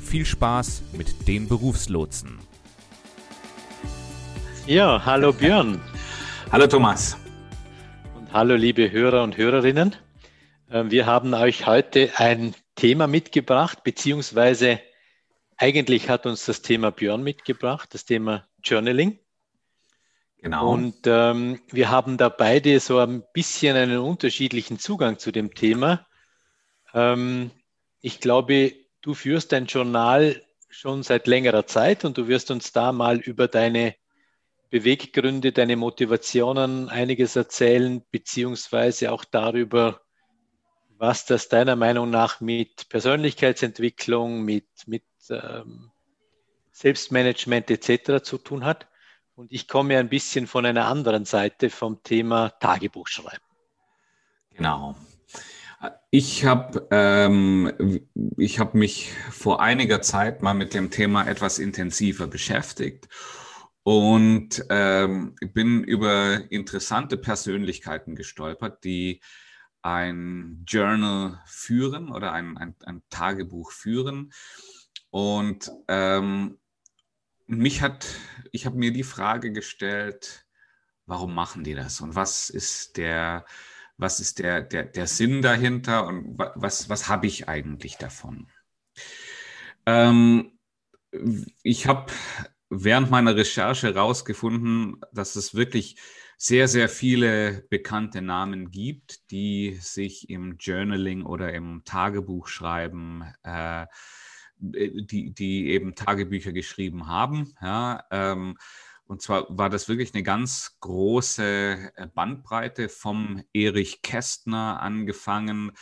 viel Spaß mit den Berufslotsen. Ja, hallo Björn. Hallo Thomas. Und hallo liebe Hörer und Hörerinnen. Ähm, wir haben euch heute ein Thema mitgebracht, beziehungsweise eigentlich hat uns das Thema Björn mitgebracht, das Thema Journaling. Genau. Und ähm, wir haben da beide so ein bisschen einen unterschiedlichen Zugang zu dem Thema. Ähm, ich glaube, du führst dein Journal schon seit längerer Zeit und du wirst uns da mal über deine Beweggründe, deine Motivationen einiges erzählen, beziehungsweise auch darüber, was das deiner Meinung nach mit Persönlichkeitsentwicklung, mit, mit ähm, Selbstmanagement etc. zu tun hat. Und ich komme ein bisschen von einer anderen Seite vom Thema Tagebuchschreiben. Genau. Ich habe ähm, hab mich vor einiger Zeit mal mit dem Thema etwas intensiver beschäftigt und ähm, bin über interessante Persönlichkeiten gestolpert, die ein Journal führen oder ein, ein, ein Tagebuch führen. Und ähm, mich hat, ich habe mir die Frage gestellt, warum machen die das und was ist der, was ist der, der, der Sinn dahinter und was, was habe ich eigentlich davon? Ähm, ich habe während meiner Recherche herausgefunden, dass es wirklich sehr, sehr viele bekannte Namen gibt, die sich im Journaling oder im Tagebuchschreiben äh, die, die eben Tagebücher geschrieben haben. Ja, ähm, und zwar war das wirklich eine ganz große äh, Bandbreite vom Erich Kästner angefangen,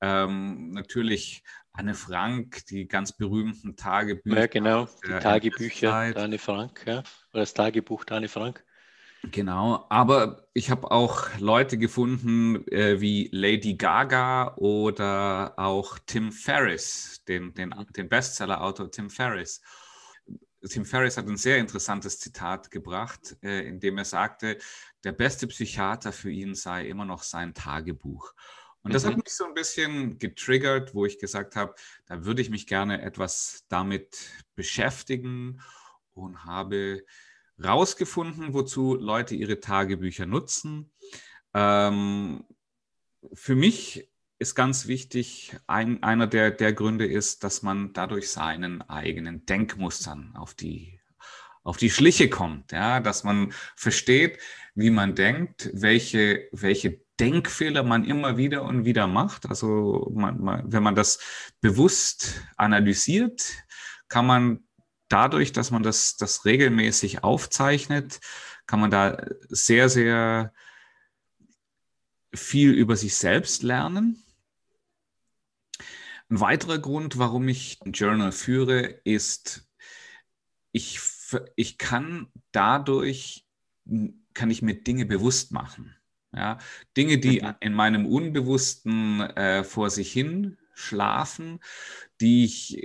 ähm, natürlich Anne Frank, die ganz berühmten Tagebücher. Ja, genau, die Tagebücher Anne Frank, ja, oder das Tagebuch Anne Frank. Genau, aber ich habe auch Leute gefunden äh, wie Lady Gaga oder auch Tim Ferriss, den, den, den Bestseller-Autor Tim Ferriss. Tim Ferriss hat ein sehr interessantes Zitat gebracht, äh, in dem er sagte, der beste Psychiater für ihn sei immer noch sein Tagebuch. Und das mhm. hat mich so ein bisschen getriggert, wo ich gesagt habe, da würde ich mich gerne etwas damit beschäftigen und habe rausgefunden, wozu Leute ihre Tagebücher nutzen. Ähm, für mich ist ganz wichtig, ein, einer der, der Gründe ist, dass man dadurch seinen eigenen Denkmustern auf die, auf die Schliche kommt, ja, dass man versteht, wie man denkt, welche, welche Denkfehler man immer wieder und wieder macht. Also man, man, wenn man das bewusst analysiert, kann man dadurch, dass man das, das regelmäßig aufzeichnet, kann man da sehr, sehr viel über sich selbst lernen. Ein weiterer Grund, warum ich ein Journal führe, ist, ich, ich kann dadurch, kann ich mir Dinge bewusst machen. Ja, Dinge, die mhm. in meinem Unbewussten äh, vor sich hin schlafen, die ich,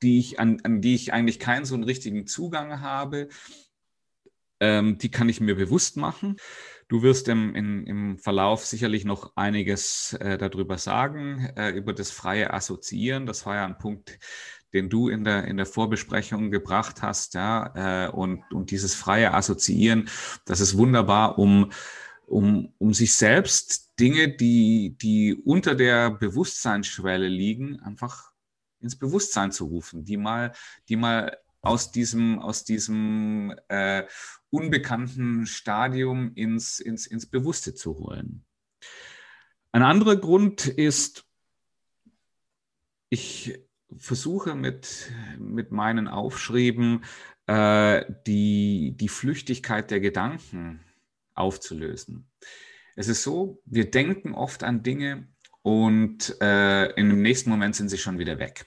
die ich, an, an die ich eigentlich keinen so einen richtigen Zugang habe, ähm, die kann ich mir bewusst machen. Du wirst im, in, im Verlauf sicherlich noch einiges äh, darüber sagen, äh, über das freie Assoziieren. Das war ja ein Punkt, den du in der, in der Vorbesprechung gebracht hast. Ja? Äh, und, und dieses freie Assoziieren, das ist wunderbar, um um, um sich selbst Dinge, die, die unter der Bewusstseinsschwelle liegen, einfach ins Bewusstsein zu rufen, die mal, die mal aus diesem, aus diesem äh, unbekannten Stadium ins, ins, ins Bewusste zu holen. Ein anderer Grund ist, ich versuche mit, mit meinen Aufschrieben äh, die, die Flüchtigkeit der Gedanken aufzulösen. Es ist so, wir denken oft an Dinge und äh, im nächsten Moment sind sie schon wieder weg.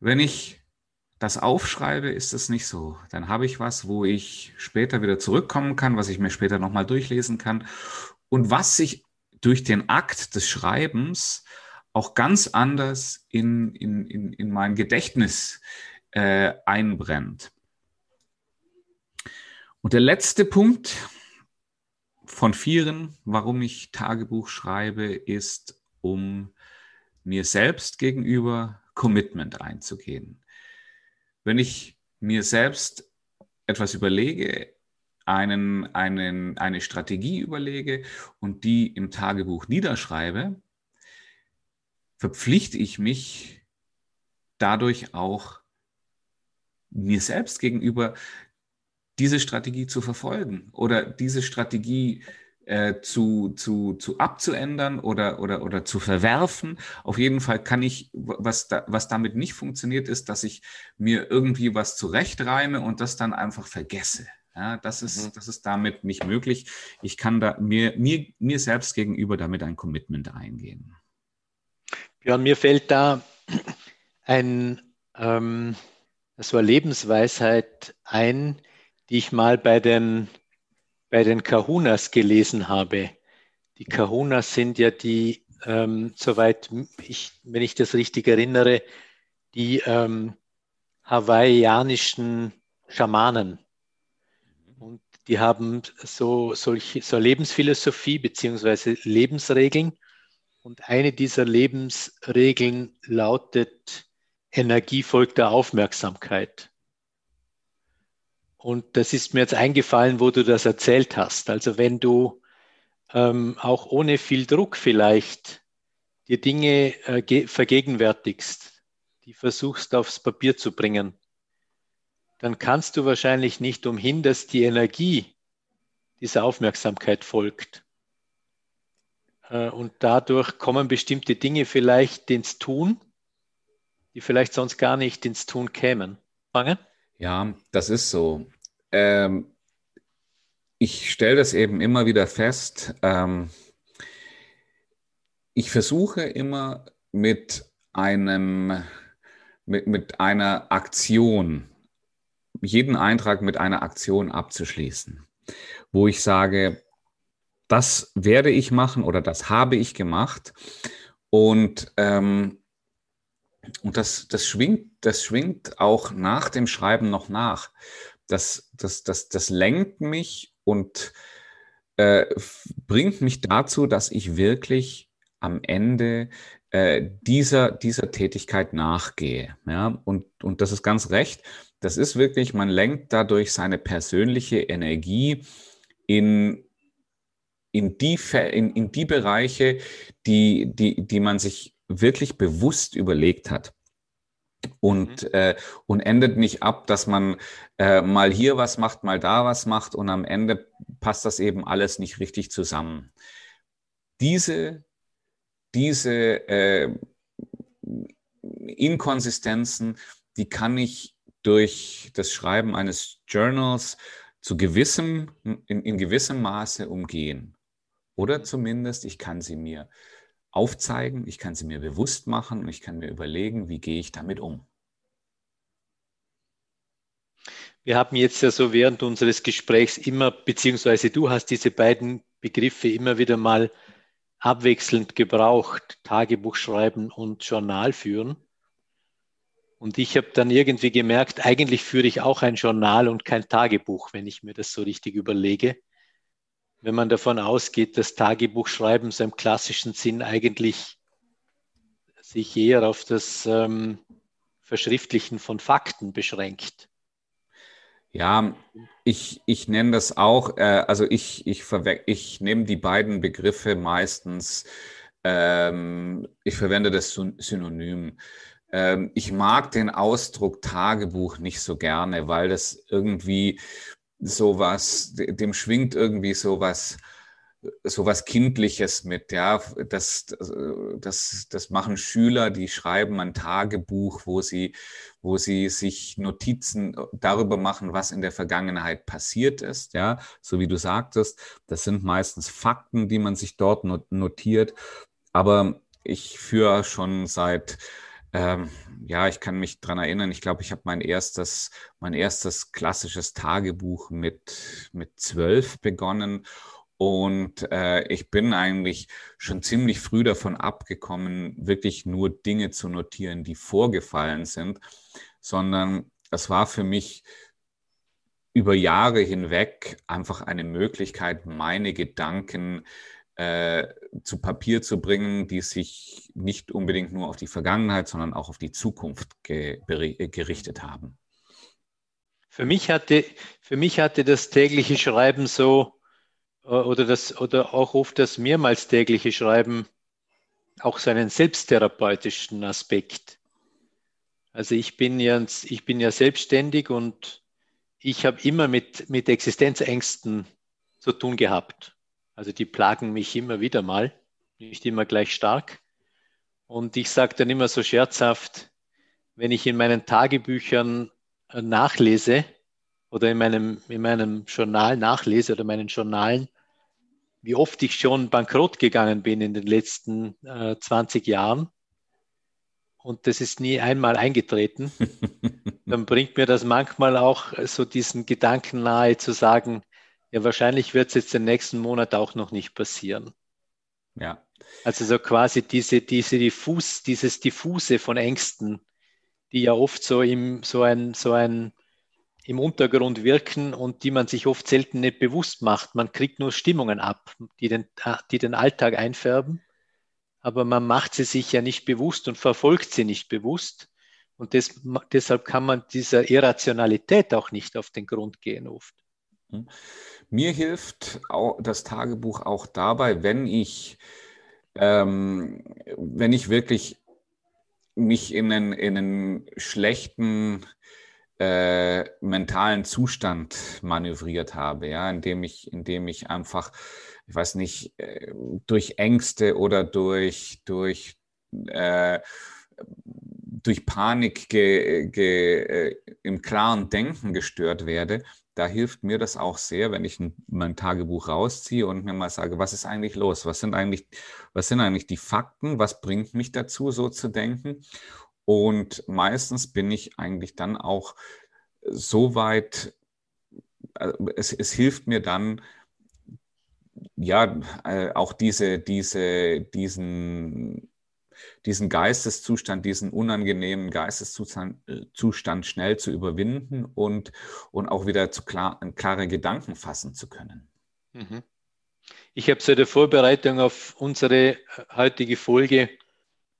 Wenn ich das aufschreibe, ist das nicht so. Dann habe ich was, wo ich später wieder zurückkommen kann, was ich mir später nochmal durchlesen kann und was sich durch den Akt des Schreibens auch ganz anders in, in, in, in mein Gedächtnis äh, einbrennt. Und der letzte Punkt von vieren, warum ich Tagebuch schreibe, ist, um mir selbst gegenüber Commitment einzugehen. Wenn ich mir selbst etwas überlege, einen, einen, eine Strategie überlege und die im Tagebuch niederschreibe, verpflichte ich mich dadurch auch mir selbst gegenüber, diese Strategie zu verfolgen oder diese Strategie äh, zu, zu, zu abzuändern oder, oder, oder zu verwerfen. Auf jeden Fall kann ich, was, da, was damit nicht funktioniert, ist, dass ich mir irgendwie was zurechtreime und das dann einfach vergesse. Ja, das ist, mhm. das ist damit nicht möglich. Ich kann da mir, mir, mir selbst gegenüber damit ein Commitment eingehen. Ja, mir fällt da ein, ähm, das war Lebensweisheit ein, die ich mal bei den, bei den Kahunas gelesen habe. Die Kahunas sind ja die, ähm, soweit ich, wenn ich das richtig erinnere, die ähm, hawaiianischen Schamanen. Und die haben so, solche, so Lebensphilosophie beziehungsweise Lebensregeln. Und eine dieser Lebensregeln lautet, Energie folgt der Aufmerksamkeit. Und das ist mir jetzt eingefallen, wo du das erzählt hast. Also wenn du ähm, auch ohne viel Druck vielleicht dir Dinge äh, vergegenwärtigst, die versuchst aufs Papier zu bringen, dann kannst du wahrscheinlich nicht umhin, dass die Energie dieser Aufmerksamkeit folgt. Äh, und dadurch kommen bestimmte Dinge vielleicht ins Tun, die vielleicht sonst gar nicht ins Tun kämen. Fangen? Ja, das ist so. Ähm, ich stelle das eben immer wieder fest. Ähm, ich versuche immer mit einem, mit, mit einer Aktion, jeden Eintrag mit einer Aktion abzuschließen, wo ich sage, das werde ich machen oder das habe ich gemacht. Und ähm, und das, das, schwingt, das schwingt auch nach dem Schreiben noch nach. Das, das, das, das lenkt mich und äh, bringt mich dazu, dass ich wirklich am Ende äh, dieser, dieser Tätigkeit nachgehe. Ja? Und, und das ist ganz recht. Das ist wirklich, man lenkt dadurch seine persönliche Energie in, in, die, in, in die Bereiche, die, die, die man sich wirklich bewusst überlegt hat. Und, mhm. äh, und endet nicht ab, dass man äh, mal hier was macht, mal da was macht und am Ende passt das eben alles nicht richtig zusammen. Diese, diese äh, Inkonsistenzen, die kann ich durch das Schreiben eines Journals zu gewissem, in, in gewissem Maße umgehen. Oder zumindest ich kann sie mir aufzeigen, ich kann sie mir bewusst machen und ich kann mir überlegen, wie gehe ich damit um. Wir haben jetzt ja so während unseres Gesprächs immer, beziehungsweise du hast diese beiden Begriffe immer wieder mal abwechselnd gebraucht, Tagebuch schreiben und Journal führen. Und ich habe dann irgendwie gemerkt, eigentlich führe ich auch ein Journal und kein Tagebuch, wenn ich mir das so richtig überlege wenn man davon ausgeht, dass Tagebuchschreiben so im klassischen Sinn eigentlich sich eher auf das ähm, Verschriftlichen von Fakten beschränkt. Ja, ich, ich nenne das auch, äh, also ich, ich, ich nehme die beiden Begriffe meistens, ähm, ich verwende das Synonym. Ähm, ich mag den Ausdruck Tagebuch nicht so gerne, weil das irgendwie sowas, dem schwingt irgendwie sowas, sowas Kindliches mit, ja. Das, das, das machen Schüler, die schreiben ein Tagebuch, wo sie, wo sie sich Notizen darüber machen, was in der Vergangenheit passiert ist, ja. So wie du sagtest, das sind meistens Fakten, die man sich dort notiert. Aber ich führe schon seit ähm, ja, ich kann mich dran erinnern, ich glaube, ich habe mein erstes, mein erstes klassisches Tagebuch mit, mit zwölf begonnen. Und äh, ich bin eigentlich schon ziemlich früh davon abgekommen, wirklich nur Dinge zu notieren, die vorgefallen sind, sondern es war für mich über Jahre hinweg einfach eine Möglichkeit, meine Gedanken äh, zu Papier zu bringen, die sich nicht unbedingt nur auf die Vergangenheit, sondern auch auf die Zukunft ge gerichtet haben. Für mich hatte, für mich hatte das tägliche Schreiben so, äh, oder, das, oder auch oft das mehrmals tägliche Schreiben auch so einen selbsttherapeutischen Aspekt. Also ich bin ja, ich bin ja selbstständig und ich habe immer mit, mit Existenzängsten zu tun gehabt. Also die plagen mich immer wieder mal, nicht immer gleich stark. Und ich sage dann immer so scherzhaft, wenn ich in meinen Tagebüchern äh, nachlese oder in meinem, in meinem Journal nachlese oder meinen Journalen, wie oft ich schon bankrott gegangen bin in den letzten äh, 20 Jahren, und das ist nie einmal eingetreten, dann bringt mir das manchmal auch so diesen Gedanken nahe zu sagen, ja, wahrscheinlich wird es jetzt den nächsten Monat auch noch nicht passieren. Ja. Also so quasi diese, diese diffus, dieses Diffuse von Ängsten, die ja oft so im, so ein, so ein, im Untergrund wirken und die man sich oft selten nicht bewusst macht. Man kriegt nur Stimmungen ab, die den, die den Alltag einfärben aber man macht sie sich ja nicht bewusst und verfolgt sie nicht bewusst. Und des, deshalb kann man dieser Irrationalität auch nicht auf den Grund gehen oft. Hm. Mir hilft das Tagebuch auch dabei, wenn ich, ähm, wenn ich wirklich mich in einen, in einen schlechten äh, mentalen Zustand manövriert habe, ja, indem ich, indem ich einfach ich weiß nicht, äh, durch Ängste oder durch, durch, äh, durch Panik ge, ge, äh, im klaren Denken gestört werde, da hilft mir das auch sehr, wenn ich mein Tagebuch rausziehe und mir mal sage, was ist eigentlich los? Was sind eigentlich, was sind eigentlich die Fakten? Was bringt mich dazu, so zu denken? Und meistens bin ich eigentlich dann auch so weit, es, es hilft mir dann, ja, äh, auch diese, diese, diesen, diesen Geisteszustand, diesen unangenehmen Geisteszustand äh, Zustand schnell zu überwinden und, und auch wieder zu klar, klare Gedanken fassen zu können. Mhm. Ich habe so der Vorbereitung auf unsere heutige Folge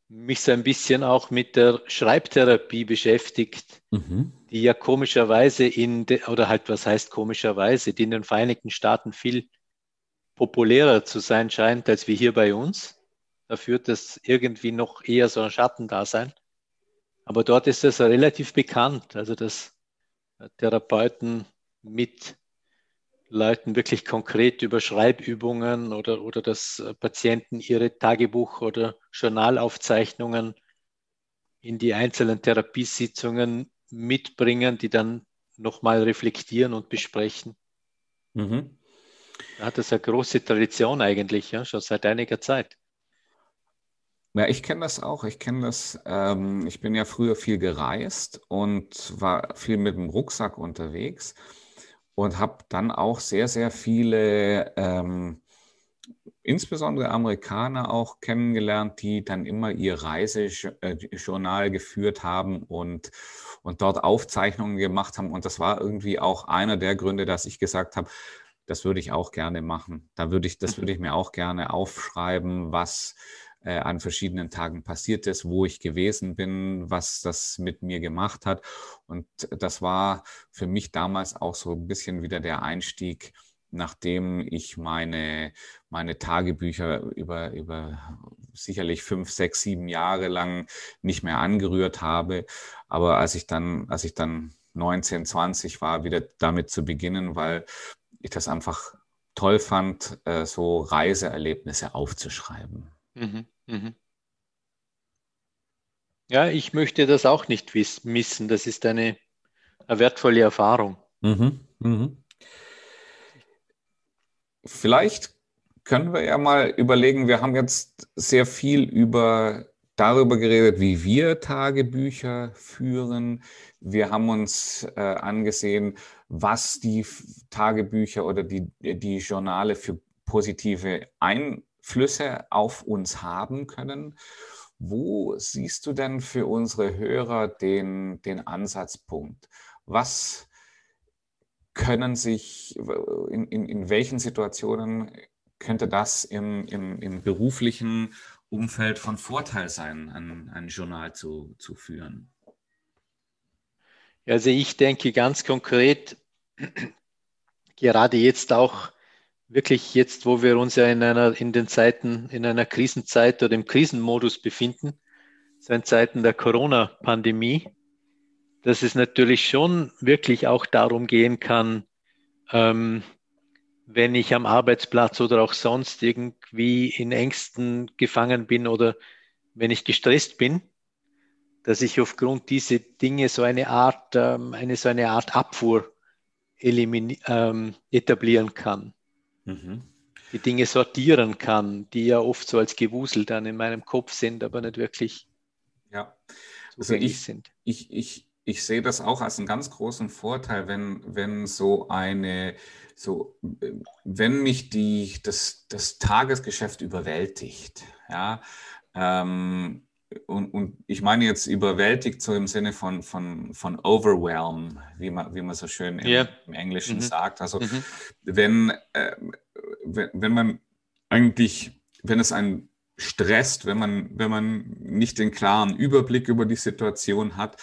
mich so ein bisschen auch mit der Schreibtherapie beschäftigt, mhm. die ja komischerweise in, de, oder halt was heißt komischerweise, die in den Vereinigten Staaten viel populärer zu sein scheint als wie hier bei uns. Da führt das irgendwie noch eher so ein Schattendasein. Aber dort ist das relativ bekannt, also dass Therapeuten mit Leuten wirklich konkret über Schreibübungen oder, oder dass Patienten ihre Tagebuch- oder Journalaufzeichnungen in die einzelnen Therapiesitzungen mitbringen, die dann nochmal reflektieren und besprechen. Mhm. Da hat es eine große Tradition eigentlich, ja, schon seit einiger Zeit. Ja, ich kenne das auch. Ich kenne das. Ähm, ich bin ja früher viel gereist und war viel mit dem Rucksack unterwegs und habe dann auch sehr, sehr viele, ähm, insbesondere Amerikaner auch kennengelernt, die dann immer ihr Reisejournal geführt haben und, und dort Aufzeichnungen gemacht haben. Und das war irgendwie auch einer der Gründe, dass ich gesagt habe, das würde ich auch gerne machen. Da würde ich, das würde ich mir auch gerne aufschreiben, was äh, an verschiedenen Tagen passiert ist, wo ich gewesen bin, was das mit mir gemacht hat. Und das war für mich damals auch so ein bisschen wieder der Einstieg, nachdem ich meine, meine Tagebücher über, über sicherlich fünf, sechs, sieben Jahre lang nicht mehr angerührt habe. Aber als ich dann, als ich dann 19, 20 war, wieder damit zu beginnen, weil ich das einfach toll fand, äh, so Reiseerlebnisse aufzuschreiben. Mhm, mhm. Ja, ich möchte das auch nicht missen. Das ist eine, eine wertvolle Erfahrung. Mhm, mhm. Vielleicht können wir ja mal überlegen, wir haben jetzt sehr viel über darüber geredet, wie wir Tagebücher führen. Wir haben uns äh, angesehen, was die Tagebücher oder die, die Journale für positive Einflüsse auf uns haben können. Wo siehst du denn für unsere Hörer den, den Ansatzpunkt? Was können sich, in, in, in welchen Situationen könnte das im, im, im beruflichen Umfeld von Vorteil sein, ein, ein Journal zu, zu führen? Also ich denke ganz konkret, gerade jetzt auch wirklich jetzt, wo wir uns ja in einer, in den Zeiten, in einer Krisenzeit oder im Krisenmodus befinden, so in Zeiten der Corona-Pandemie, dass es natürlich schon wirklich auch darum gehen kann, ähm, wenn ich am Arbeitsplatz oder auch sonst irgendwie in Ängsten gefangen bin oder wenn ich gestresst bin, dass ich aufgrund dieser Dinge so eine Art, ähm, eine so eine Art Abfuhr ähm, etablieren kann. Mhm. Die Dinge sortieren kann, die ja oft so als Gewusel dann in meinem Kopf sind, aber nicht wirklich ja. also ich, sind. Ich, ich, ich sehe das auch als einen ganz großen Vorteil, wenn, wenn so eine, so, wenn mich die, das, das Tagesgeschäft überwältigt, ja, ähm, und, und ich meine jetzt überwältigt so im Sinne von, von, von overwhelm, wie man, wie man so schön im, yeah. im Englischen mhm. sagt. Also mhm. wenn, äh, wenn, wenn man eigentlich, wenn es einen stresst, wenn man, wenn man nicht den klaren Überblick über die Situation hat,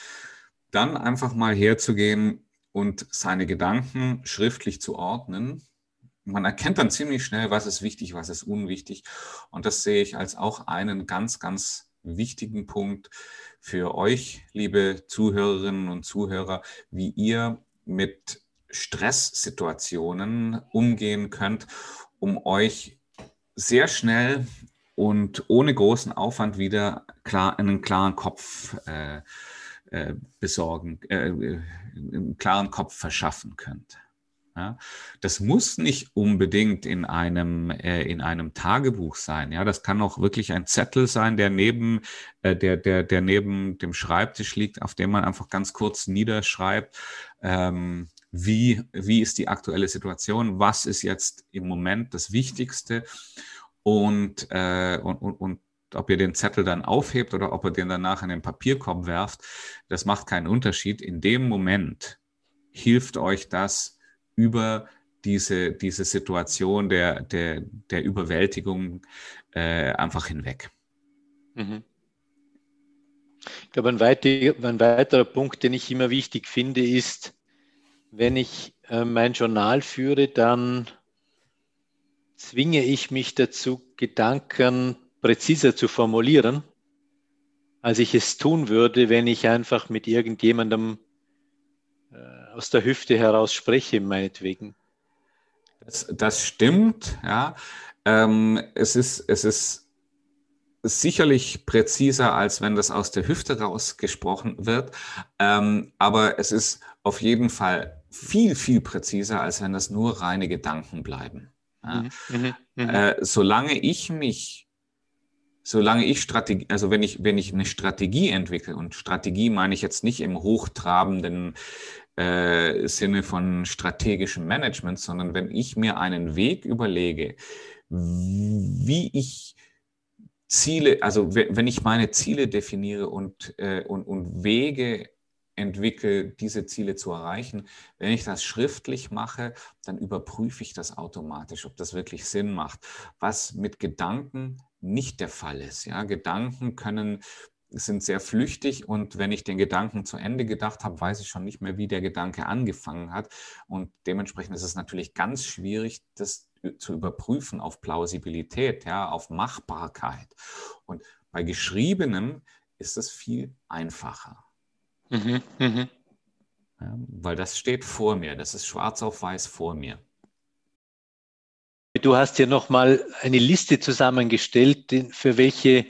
dann einfach mal herzugehen und seine Gedanken schriftlich zu ordnen. Man erkennt dann ziemlich schnell, was ist wichtig, was ist unwichtig. Und das sehe ich als auch einen ganz, ganz wichtigen Punkt für euch, liebe Zuhörerinnen und Zuhörer, wie ihr mit Stresssituationen umgehen könnt, um euch sehr schnell und ohne großen Aufwand wieder klar, einen klaren Kopf äh, äh, besorgen, äh, einen klaren Kopf verschaffen könnt. Ja, das muss nicht unbedingt in einem, äh, in einem Tagebuch sein. Ja, das kann auch wirklich ein Zettel sein, der neben, äh, der, der, der neben dem Schreibtisch liegt, auf dem man einfach ganz kurz niederschreibt, ähm, wie, wie ist die aktuelle Situation, was ist jetzt im Moment das Wichtigste und, äh, und, und, und ob ihr den Zettel dann aufhebt oder ob ihr den danach in den Papierkorb werft, das macht keinen Unterschied. In dem Moment hilft euch das, über diese, diese Situation der, der, der Überwältigung äh, einfach hinweg. Mhm. Ich glaube, ein, weiter, ein weiterer Punkt, den ich immer wichtig finde, ist, wenn ich äh, mein Journal führe, dann zwinge ich mich dazu, Gedanken präziser zu formulieren, als ich es tun würde, wenn ich einfach mit irgendjemandem äh, aus der Hüfte heraus spreche, meinetwegen. Das, das stimmt, ja. Ähm, es, ist, es ist sicherlich präziser, als wenn das aus der Hüfte rausgesprochen wird. Ähm, aber es ist auf jeden Fall viel, viel präziser, als wenn das nur reine Gedanken bleiben. Ja. Mhm, mhm, mhm. äh, solange ich mich, solange ich Strategie, also wenn ich, wenn ich eine Strategie entwickle, und Strategie meine ich jetzt nicht im hochtrabenden äh, Sinne von strategischem Management, sondern wenn ich mir einen Weg überlege, wie ich Ziele, also wenn ich meine Ziele definiere und, äh, und, und Wege entwickle, diese Ziele zu erreichen. Wenn ich das schriftlich mache, dann überprüfe ich das automatisch, ob das wirklich Sinn macht. Was mit Gedanken nicht der Fall ist. Ja, Gedanken können sind sehr flüchtig und wenn ich den Gedanken zu Ende gedacht habe, weiß ich schon nicht mehr, wie der Gedanke angefangen hat. Und dementsprechend ist es natürlich ganz schwierig, das zu überprüfen auf Plausibilität, ja, auf Machbarkeit. Und bei Geschriebenem ist es viel einfacher. Mhm, mh. ja, weil das steht vor mir, das ist schwarz auf weiß vor mir. Du hast hier nochmal eine Liste zusammengestellt, für welche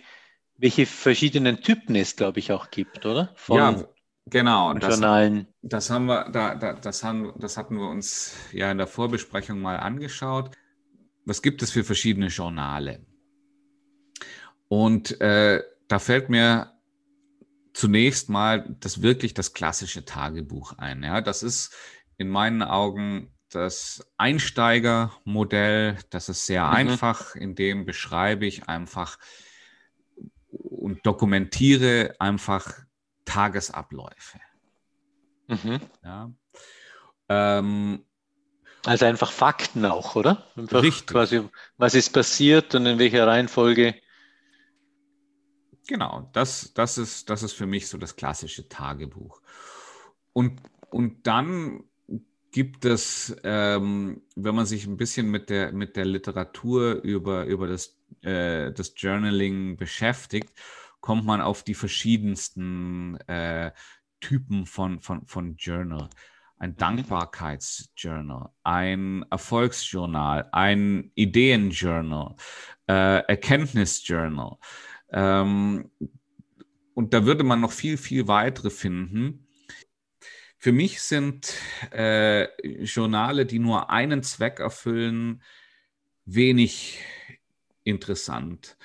welche verschiedenen Typen es, glaube ich, auch gibt, oder? Von ja, genau. Das, Journalen. Das haben wir, da, da, das, haben, das hatten wir uns ja in der Vorbesprechung mal angeschaut. Was gibt es für verschiedene Journale? Und äh, da fällt mir zunächst mal das wirklich das klassische Tagebuch ein. Ja, das ist in meinen Augen das Einsteigermodell. Das ist sehr mhm. einfach. In dem beschreibe ich einfach und dokumentiere einfach Tagesabläufe. Mhm. Ja. Ähm, also einfach Fakten auch, oder? Einfach richtig. Quasi, was ist passiert und in welcher Reihenfolge Genau, das, das, ist, das ist für mich so das klassische Tagebuch. Und, und dann gibt es, ähm, wenn man sich ein bisschen mit der, mit der Literatur über, über das, äh, das Journaling beschäftigt, kommt man auf die verschiedensten äh, Typen von, von, von Journal. Ein. Dankbarkeitsjournal, ein Erfolgsjournal, ein Ideenjournal, äh, Erkenntnisjournal. Ähm, und da würde man noch viel, viel weitere finden. Für mich sind äh, Journale, die nur einen Zweck erfüllen, wenig interessant.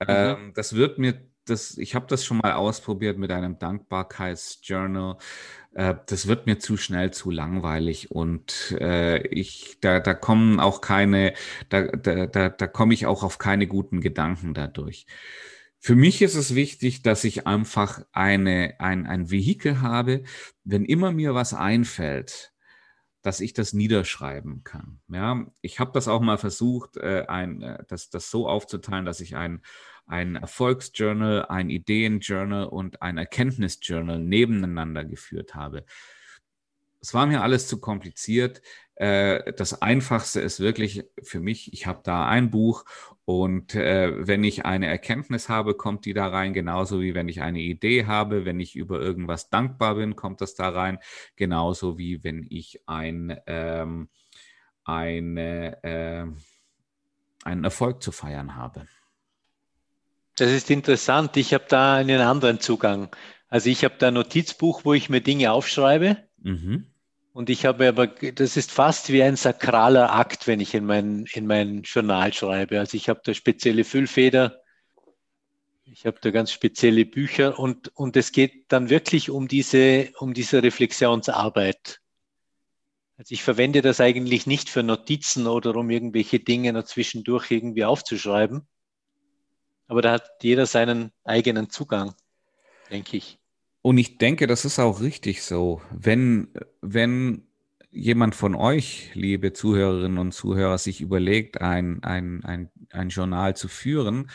Mhm. Ähm, das wird mir, das, ich habe das schon mal ausprobiert mit einem Dankbarkeitsjournal. Äh, das wird mir zu schnell zu langweilig und äh, ich, da, da kommen auch keine, da, da, da, da komme ich auch auf keine guten Gedanken dadurch. Für mich ist es wichtig, dass ich einfach eine, ein, ein Vehikel habe, wenn immer mir was einfällt, dass ich das niederschreiben kann. Ja, ich habe das auch mal versucht, äh, ein, äh, das, das so aufzuteilen, dass ich ein, ein Erfolgsjournal, ein Ideenjournal und ein Erkenntnisjournal nebeneinander geführt habe. Es war mir alles zu kompliziert. Äh, das Einfachste ist wirklich für mich, ich habe da ein Buch und äh, wenn ich eine Erkenntnis habe, kommt die da rein, genauso wie wenn ich eine Idee habe, wenn ich über irgendwas dankbar bin, kommt das da rein, genauso wie wenn ich ein, ähm, eine, äh, einen Erfolg zu feiern habe. Das ist interessant. Ich habe da einen anderen Zugang. Also ich habe da ein Notizbuch, wo ich mir Dinge aufschreibe. Mhm. Und ich habe aber, das ist fast wie ein sakraler Akt, wenn ich in mein, in mein Journal schreibe. Also ich habe da spezielle Füllfeder, ich habe da ganz spezielle Bücher und, und es geht dann wirklich um diese, um diese Reflexionsarbeit. Also ich verwende das eigentlich nicht für Notizen oder um irgendwelche Dinge noch zwischendurch irgendwie aufzuschreiben. Aber da hat jeder seinen eigenen Zugang, denke ich. Und ich denke, das ist auch richtig so. Wenn, wenn jemand von euch, liebe Zuhörerinnen und Zuhörer, sich überlegt, ein, ein, ein, ein Journal zu führen,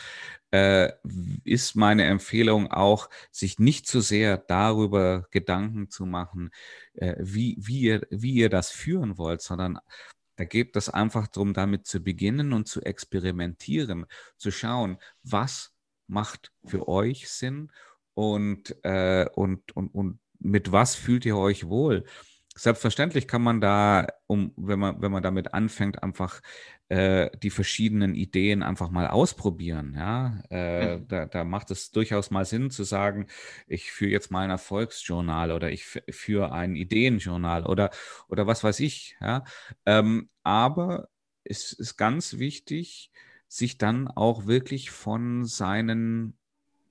äh, ist meine Empfehlung auch, sich nicht zu sehr darüber Gedanken zu machen, äh, wie, wie, ihr, wie ihr das führen wollt, sondern da geht es einfach darum, damit zu beginnen und zu experimentieren, zu schauen, was macht für euch Sinn und, äh, und, und, und mit was fühlt ihr euch wohl? Selbstverständlich kann man da, um, wenn man, wenn man damit anfängt, einfach äh, die verschiedenen Ideen einfach mal ausprobieren. Ja? Äh, mhm. da, da macht es durchaus mal Sinn zu sagen, ich führe jetzt mal ein Erfolgsjournal oder ich führe ein Ideenjournal oder, oder was weiß ich. Ja? Ähm, aber es ist ganz wichtig, sich dann auch wirklich von seinen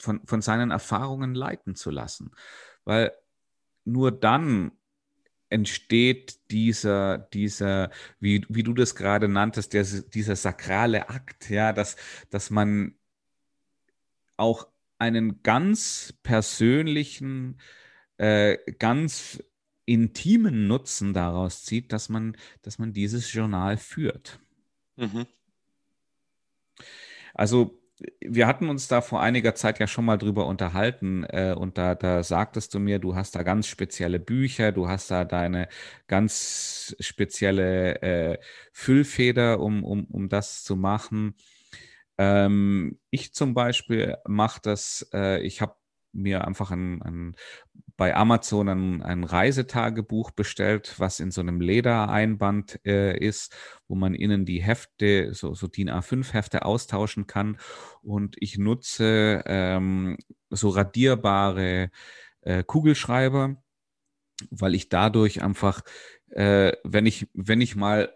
von, von seinen Erfahrungen leiten zu lassen. Weil nur dann entsteht dieser, dieser, wie, wie du das gerade nanntest, der, dieser sakrale Akt, ja, dass, dass man auch einen ganz persönlichen, äh, ganz intimen Nutzen daraus zieht, dass man, dass man dieses Journal führt. Mhm. Also wir hatten uns da vor einiger Zeit ja schon mal drüber unterhalten äh, und da, da sagtest du mir, du hast da ganz spezielle Bücher, du hast da deine ganz spezielle äh, Füllfeder, um, um, um das zu machen. Ähm, ich zum Beispiel mache das, äh, ich habe mir einfach ein, ein, bei Amazon ein, ein, Reisetagebuch bestellt, was in so einem Ledereinband äh, ist, wo man innen die Hefte, so, so DIN A5-Hefte austauschen kann. Und ich nutze ähm, so radierbare äh, Kugelschreiber, weil ich dadurch einfach, äh, wenn ich, wenn ich mal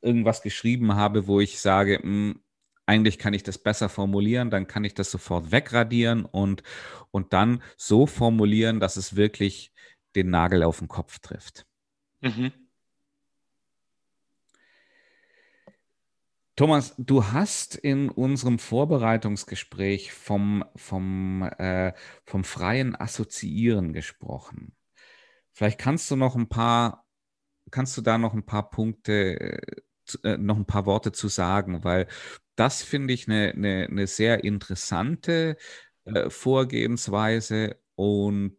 irgendwas geschrieben habe, wo ich sage, mh, hm, eigentlich kann ich das besser formulieren, dann kann ich das sofort wegradieren und, und dann so formulieren, dass es wirklich den Nagel auf den Kopf trifft. Mhm. Thomas, du hast in unserem Vorbereitungsgespräch vom, vom, äh, vom freien Assoziieren gesprochen. Vielleicht kannst du noch ein paar, kannst du da noch ein paar Punkte, äh, noch ein paar Worte zu sagen, weil das finde ich eine, eine, eine sehr interessante äh, Vorgehensweise und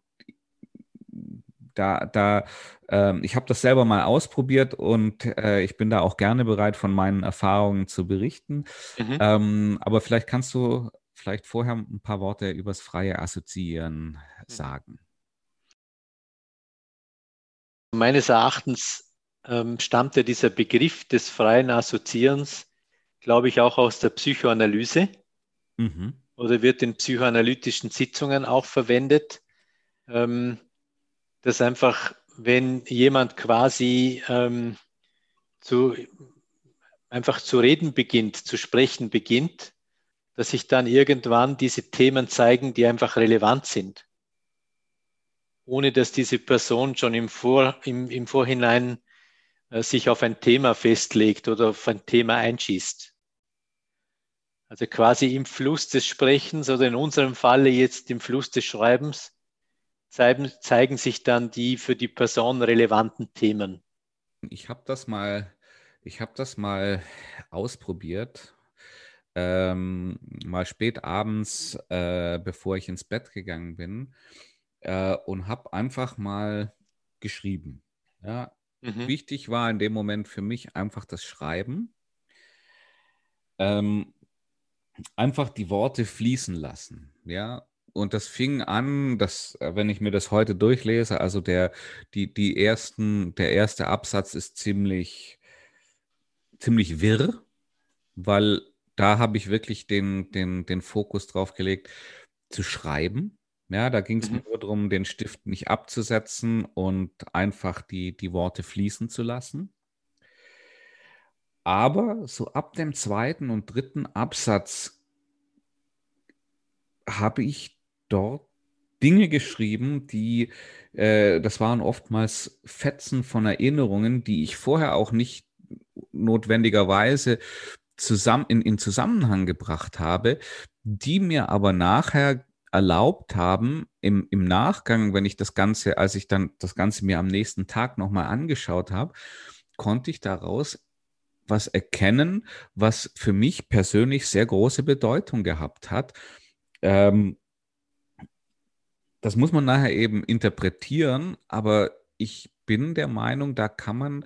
da, da ähm, ich habe das selber mal ausprobiert und äh, ich bin da auch gerne bereit, von meinen Erfahrungen zu berichten. Mhm. Ähm, aber vielleicht kannst du vielleicht vorher ein paar Worte übers freie Assoziieren mhm. sagen. Meines Erachtens ähm, stammt ja dieser Begriff des freien Assoziierens, glaube ich, auch aus der Psychoanalyse mhm. oder wird in psychoanalytischen Sitzungen auch verwendet. Ähm, dass einfach, wenn jemand quasi ähm, zu, einfach zu reden beginnt, zu sprechen beginnt, dass sich dann irgendwann diese Themen zeigen, die einfach relevant sind, ohne dass diese Person schon im, Vor, im, im Vorhinein sich auf ein Thema festlegt oder auf ein Thema einschießt. Also quasi im Fluss des Sprechens oder in unserem Falle jetzt im Fluss des Schreibens zeigen, zeigen sich dann die für die Person relevanten Themen. Ich habe das mal, ich habe das mal ausprobiert. Ähm, mal spät abends, äh, bevor ich ins Bett gegangen bin, äh, und habe einfach mal geschrieben. Ja, mhm. Wichtig war in dem Moment für mich einfach das Schreiben. Ähm, einfach die Worte fließen lassen. Ja, und das fing an, dass, äh, wenn ich mir das heute durchlese, also der, die, die ersten, der erste Absatz ist ziemlich, ziemlich wirr, weil da habe ich wirklich den, den, den Fokus drauf gelegt, zu schreiben. Ja, da ging es mhm. mir nur darum, den Stift nicht abzusetzen und einfach die, die Worte fließen zu lassen. Aber so ab dem zweiten und dritten Absatz habe ich dort Dinge geschrieben, die, äh, das waren oftmals Fetzen von Erinnerungen, die ich vorher auch nicht notwendigerweise zusammen, in, in Zusammenhang gebracht habe, die mir aber nachher erlaubt haben, im, im Nachgang, wenn ich das Ganze, als ich dann das Ganze mir am nächsten Tag nochmal angeschaut habe, konnte ich daraus was erkennen, was für mich persönlich sehr große Bedeutung gehabt hat. Ähm, das muss man nachher eben interpretieren, aber ich bin der Meinung, da kann man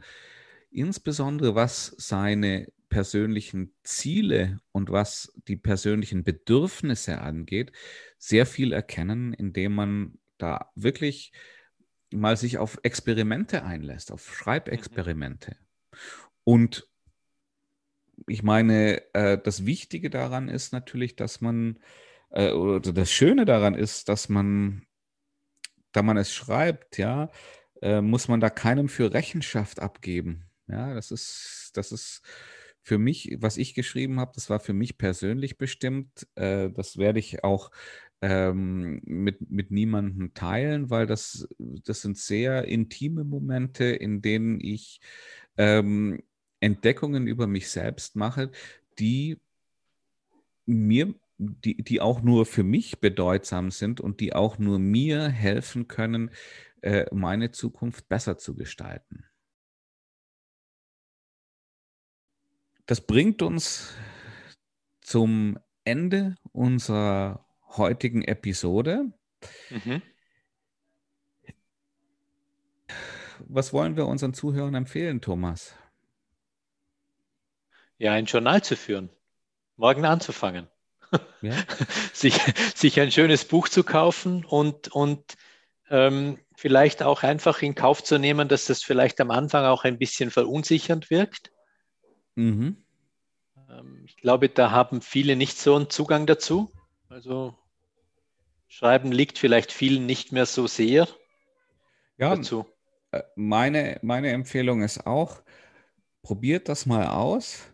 insbesondere was seine persönlichen Ziele und was die persönlichen Bedürfnisse angeht, sehr viel erkennen, indem man da wirklich mal sich auf Experimente einlässt, auf Schreibexperimente. Mhm. Und ich meine, äh, das Wichtige daran ist natürlich, dass man, äh, oder das Schöne daran ist, dass man da man es schreibt, ja, äh, muss man da keinem für Rechenschaft abgeben. Ja, das ist, das ist für mich, was ich geschrieben habe, das war für mich persönlich bestimmt. Äh, das werde ich auch ähm, mit, mit niemandem teilen, weil das, das sind sehr intime Momente, in denen ich ähm, Entdeckungen über mich selbst mache, die mir die, die auch nur für mich bedeutsam sind und die auch nur mir helfen können, äh, meine Zukunft besser zu gestalten. Das bringt uns zum Ende unserer heutigen Episode. Mhm. Was wollen wir unseren Zuhörern empfehlen, Thomas? Ja, ein Journal zu führen, morgen anzufangen. Ja. sich, sich ein schönes Buch zu kaufen und, und ähm, vielleicht auch einfach in Kauf zu nehmen, dass das vielleicht am Anfang auch ein bisschen verunsichernd wirkt. Mhm. Ähm, ich glaube, da haben viele nicht so einen Zugang dazu. Also Schreiben liegt vielleicht vielen nicht mehr so sehr ja, dazu. Äh, meine, meine Empfehlung ist auch, probiert das mal aus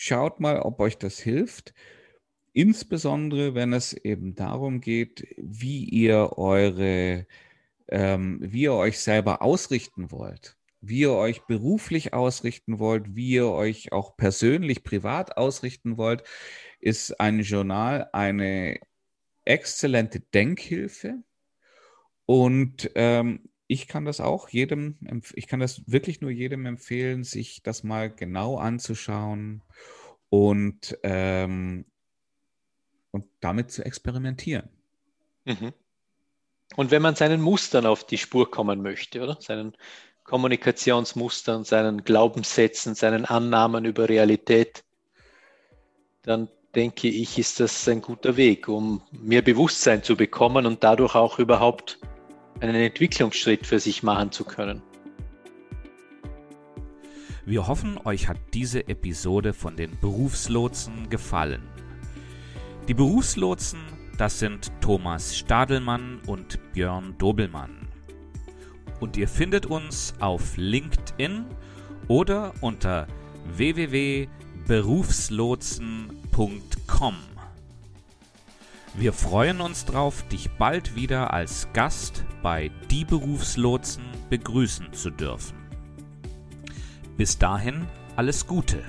Schaut mal, ob euch das hilft. Insbesondere, wenn es eben darum geht, wie ihr eure, ähm, wie ihr euch selber ausrichten wollt, wie ihr euch beruflich ausrichten wollt, wie ihr euch auch persönlich, privat ausrichten wollt, ist ein Journal eine exzellente Denkhilfe. Und ähm, ich kann das auch jedem, ich kann das wirklich nur jedem empfehlen, sich das mal genau anzuschauen und, ähm, und damit zu experimentieren. Mhm. Und wenn man seinen Mustern auf die Spur kommen möchte, oder? Seinen Kommunikationsmustern, seinen Glaubenssätzen, seinen Annahmen über Realität, dann denke ich, ist das ein guter Weg, um mehr Bewusstsein zu bekommen und dadurch auch überhaupt einen Entwicklungsschritt für sich machen zu können. Wir hoffen, euch hat diese Episode von den Berufslotsen gefallen. Die Berufslotsen, das sind Thomas Stadelmann und Björn Dobelmann. Und ihr findet uns auf LinkedIn oder unter www.berufslotsen.com. Wir freuen uns darauf, dich bald wieder als Gast bei Die Berufslotsen begrüßen zu dürfen. Bis dahin alles Gute.